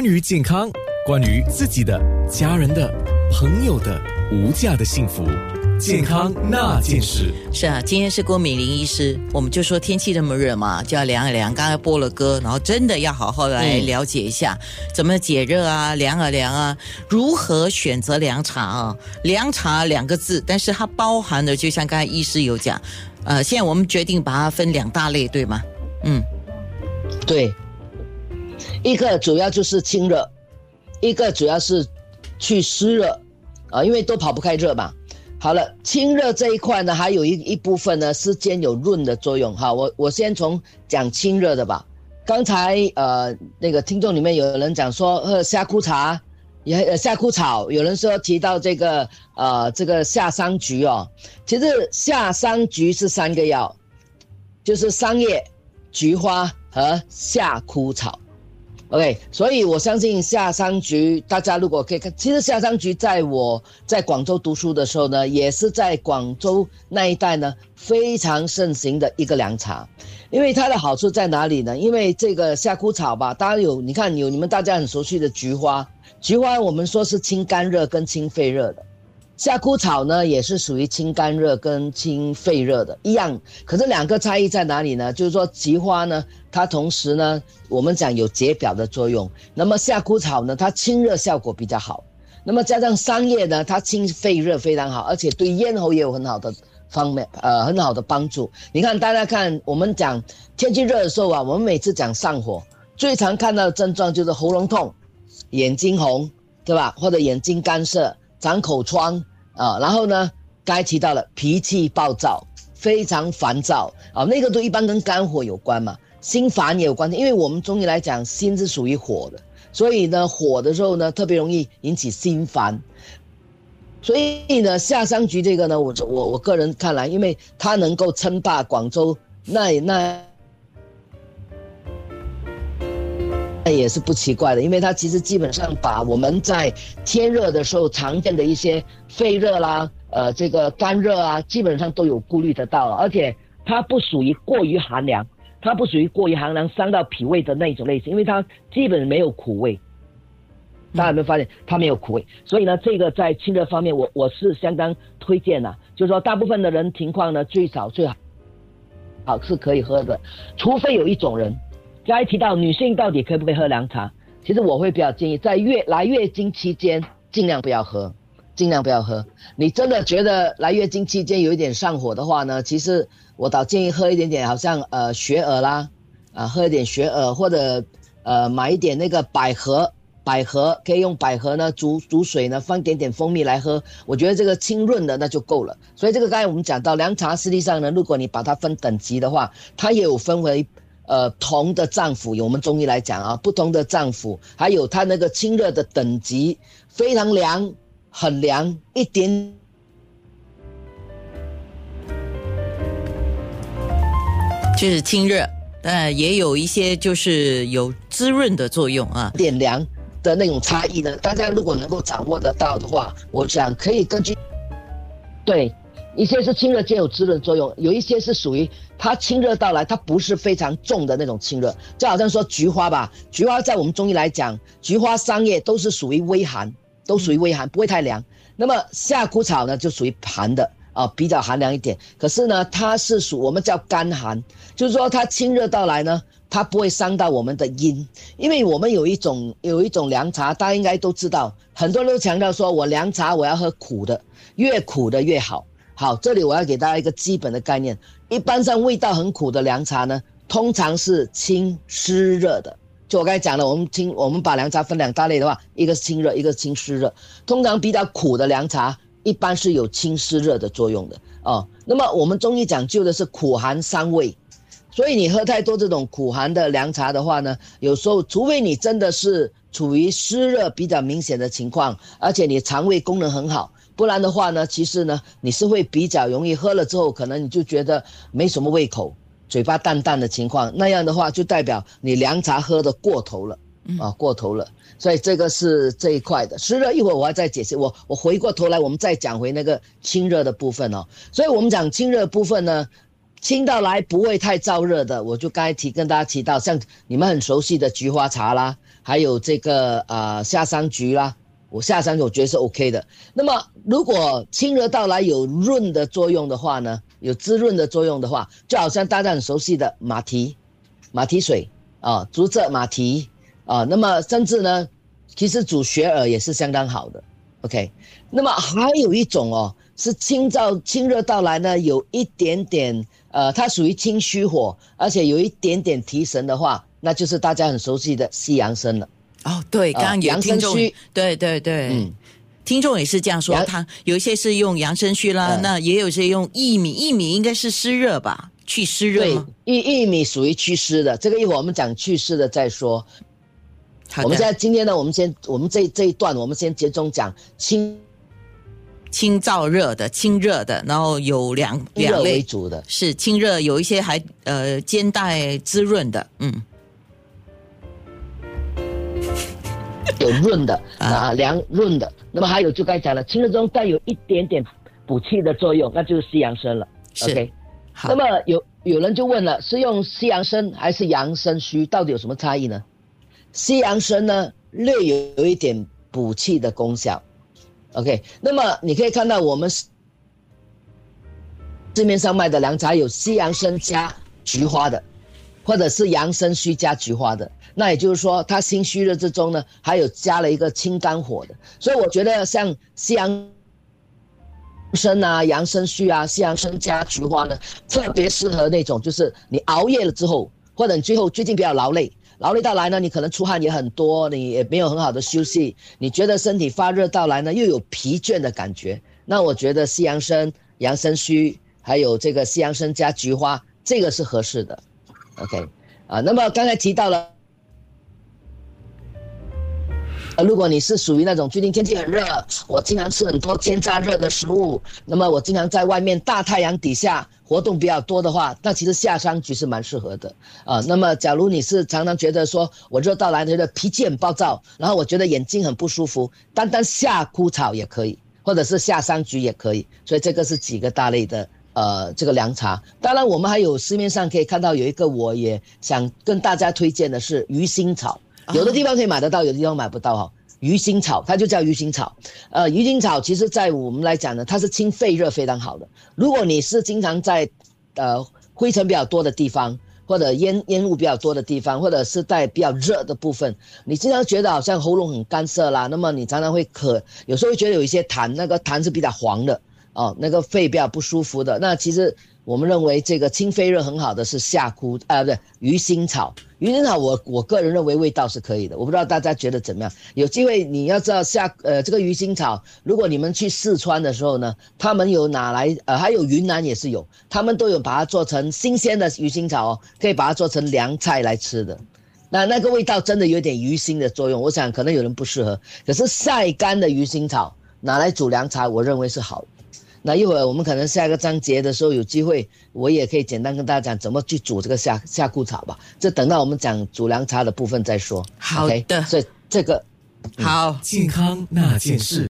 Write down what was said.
关于健康，关于自己的、家人的、朋友的无价的幸福，健康那件事。是啊，今天是郭美玲医师，我们就说天气这么热嘛，就要凉一凉。刚才播了歌，然后真的要好好来了解一下，怎么解热啊，凉啊凉啊，如何选择凉茶啊？凉茶两个字，但是它包含的，就像刚才医师有讲，呃，现在我们决定把它分两大类，对吗？嗯，对，一个主要就是清热，一个主要是去湿热，啊，因为都跑不开热嘛。好了，清热这一块呢，还有一一部分呢是兼有润的作用哈。我我先从讲清热的吧。刚才呃那个听众里面有人讲说喝夏枯茶，也呃夏枯草，有人说提到这个呃这个夏桑菊哦，其实夏桑菊是三个药，就是桑叶。菊花和夏枯草，OK，所以我相信夏桑菊，大家如果可以看，其实夏桑菊在我在广州读书的时候呢，也是在广州那一带呢非常盛行的一个凉茶，因为它的好处在哪里呢？因为这个夏枯草吧，大家有你看有你们大家很熟悉的菊花，菊花我们说是清肝热跟清肺热的。夏枯草呢，也是属于清肝热跟清肺热的一样，可是两个差异在哪里呢？就是说菊花呢，它同时呢，我们讲有解表的作用，那么夏枯草呢，它清热效果比较好，那么加上桑叶呢，它清肺热非常好，而且对咽喉也有很好的方面，呃，很好的帮助。你看，大家看，我们讲天气热的时候啊，我们每次讲上火，最常看到的症状就是喉咙痛、眼睛红，对吧？或者眼睛干涩。长口疮啊，然后呢，该提到了脾气暴躁，非常烦躁啊，那个都一般跟肝火有关嘛，心烦也有关系，因为我们中医来讲，心是属于火的，所以呢，火的时候呢，特别容易引起心烦，所以呢，夏商局这个呢，我我我个人看来，因为它能够称霸广州那那。那也是不奇怪的，因为它其实基本上把我们在天热的时候常见的一些肺热啦，呃，这个肝热啊，基本上都有顾虑得到，而且它不属于过于寒凉，它不属于过于寒凉伤到脾胃的那种类型，因为它基本没有苦味。大家有没有发现它没有苦味？所以呢，这个在清热方面，我我是相当推荐的，就是说大部分的人情况呢，最少最好好是可以喝的，除非有一种人。刚才提到女性到底可不可以喝凉茶？其实我会比较建议，在月来月经期间尽量不要喝，尽量不要喝。你真的觉得来月经期间有一点上火的话呢，其实我倒建议喝一点点，好像呃雪耳啦，啊喝一点雪耳，或者呃买一点那个百合，百合可以用百合呢煮煮水呢，放点点蜂蜜来喝。我觉得这个清润的那就够了。所以这个刚才我们讲到凉茶，实际上呢，如果你把它分等级的话，它也有分为。呃，同的脏腑，有我们中医来讲啊，不同的脏腑，还有它那个清热的等级，非常凉，很凉，一点，就是清热，呃，也有一些就是有滋润的作用啊，点凉的那种差异呢。大家如果能够掌握得到的话，我想可以根据，对。一些是清热兼有滋润作用，有一些是属于它清热到来，它不是非常重的那种清热，就好像说菊花吧，菊花在我们中医来讲，菊花桑叶都是属于微寒，都属于微寒，不会太凉。那么夏枯草呢，就属于寒的啊，比较寒凉一点。可是呢，它是属我们叫干寒，就是说它清热到来呢，它不会伤到我们的阴，因为我们有一种有一种凉茶，大家应该都知道，很多人都强调说我凉茶我要喝苦的，越苦的越好。好，这里我要给大家一个基本的概念。一般上味道很苦的凉茶呢，通常是清湿热的。就我刚才讲了，我们清我们把凉茶分两大类的话，一个是清热，一个是清湿热。通常比较苦的凉茶，一般是有清湿热的作用的哦。那么我们中医讲究的是苦寒伤胃，所以你喝太多这种苦寒的凉茶的话呢，有时候除非你真的是处于湿热比较明显的情况，而且你肠胃功能很好。不然的话呢，其实呢，你是会比较容易喝了之后，可能你就觉得没什么胃口，嘴巴淡淡的情况。那样的话，就代表你凉茶喝的过头了，啊，过头了。所以这个是这一块的湿热。一会儿我要再解释。我我回过头来，我们再讲回那个清热的部分哦。所以我们讲清热部分呢，清到来不会太燥热的。我就刚才提跟大家提到，像你们很熟悉的菊花茶啦。还有这个呃夏桑菊啦，我下山我觉得是 OK 的。那么如果清热到来有润的作用的话呢，有滋润的作用的话，就好像大家很熟悉的马蹄，马蹄水啊，竹蔗马蹄啊，那么甚至呢，其实煮雪耳也是相当好的。OK，那么还有一种哦，是清燥清热到来呢，有一点点呃，它属于清虚火，而且有一点点提神的话，那就是大家很熟悉的西洋参了。哦，对，刚刚有杨听众对对对，嗯。听众也是这样说，杨他有一些是用杨参须啦，嗯那也有些用薏米，薏米应该是湿热吧，去湿热对？，薏薏米属于祛湿的，这个一会儿我们讲祛湿的再说。我们现，在今天呢，我们先我们这这一段，我们先集中讲清清燥热的、清热的，然后有两两类。主的。是清热，有一些还呃兼带滋润的，嗯，有润的啊啊，凉润的。那么还有就刚才讲了，清热中带有一点点补气的作用，那就是西洋参了。OK，好那么有有人就问了，是用西洋参还是洋参须，到底有什么差异呢？西洋参呢，略有有一点补气的功效。OK，那么你可以看到我们市市面上卖的凉茶有西洋参加菊花的，或者是洋参须加菊花的。那也就是说，他心虚热之中呢，还有加了一个清肝火的。所以我觉得像西洋参啊、洋参须啊、西洋参加菊花呢，特别适合那种就是你熬夜了之后，或者你最后最近比较劳累，劳累到来呢，你可能出汗也很多，你也没有很好的休息，你觉得身体发热到来呢，又有疲倦的感觉，那我觉得西洋参、洋参须还有这个西洋参加菊花，这个是合适的。OK，啊，那么刚才提到了。如果你是属于那种最近天气很热，我经常吃很多煎炸热的食物，那么我经常在外面大太阳底下活动比较多的话，那其实夏桑菊是蛮适合的啊、那么假如你是常常觉得说我热到来觉得脾气很暴躁，然后我觉得眼睛很不舒服，单单夏枯草也可以，或者是夏桑菊也可以，所以这个是几个大类的。呃，这个凉茶，当然我们还有市面上可以看到有一个，我也想跟大家推荐的是鱼腥草，有的地方可以买得到，有的地方买不到哈。鱼腥草，它就叫鱼腥草。呃，鱼腥草其实在我们来讲呢，它是清肺热非常好的。如果你是经常在呃灰尘比较多的地方，或者烟烟雾比较多的地方，或者是在比较热的部分，你经常觉得好像喉咙很干涩啦，那么你常常会咳，有时候会觉得有一些痰，那个痰是比较黄的哦，那个肺比较不舒服的。那其实我们认为这个清肺热很好的是夏枯啊，不对，鱼腥草。鱼腥草我我个人认为味道是可以的，我不知道大家觉得怎么样。有机会你要知道夏呃这个鱼腥草，如果你们去四川的时候呢，他们有拿来呃还有云南也是有，他们都有把它做成新鲜的鱼腥草哦，可以把它做成凉菜来吃的。那那个味道真的有点鱼腥的作用，我想可能有人不适合。可是晒干的鱼腥草拿来煮凉茶，我认为是好的。那一会儿我们可能下一个章节的时候有机会，我也可以简单跟大家讲怎么去煮这个夏夏枯草吧。这等到我们讲煮凉茶的部分再说。好？的所以这个好。健康那件事。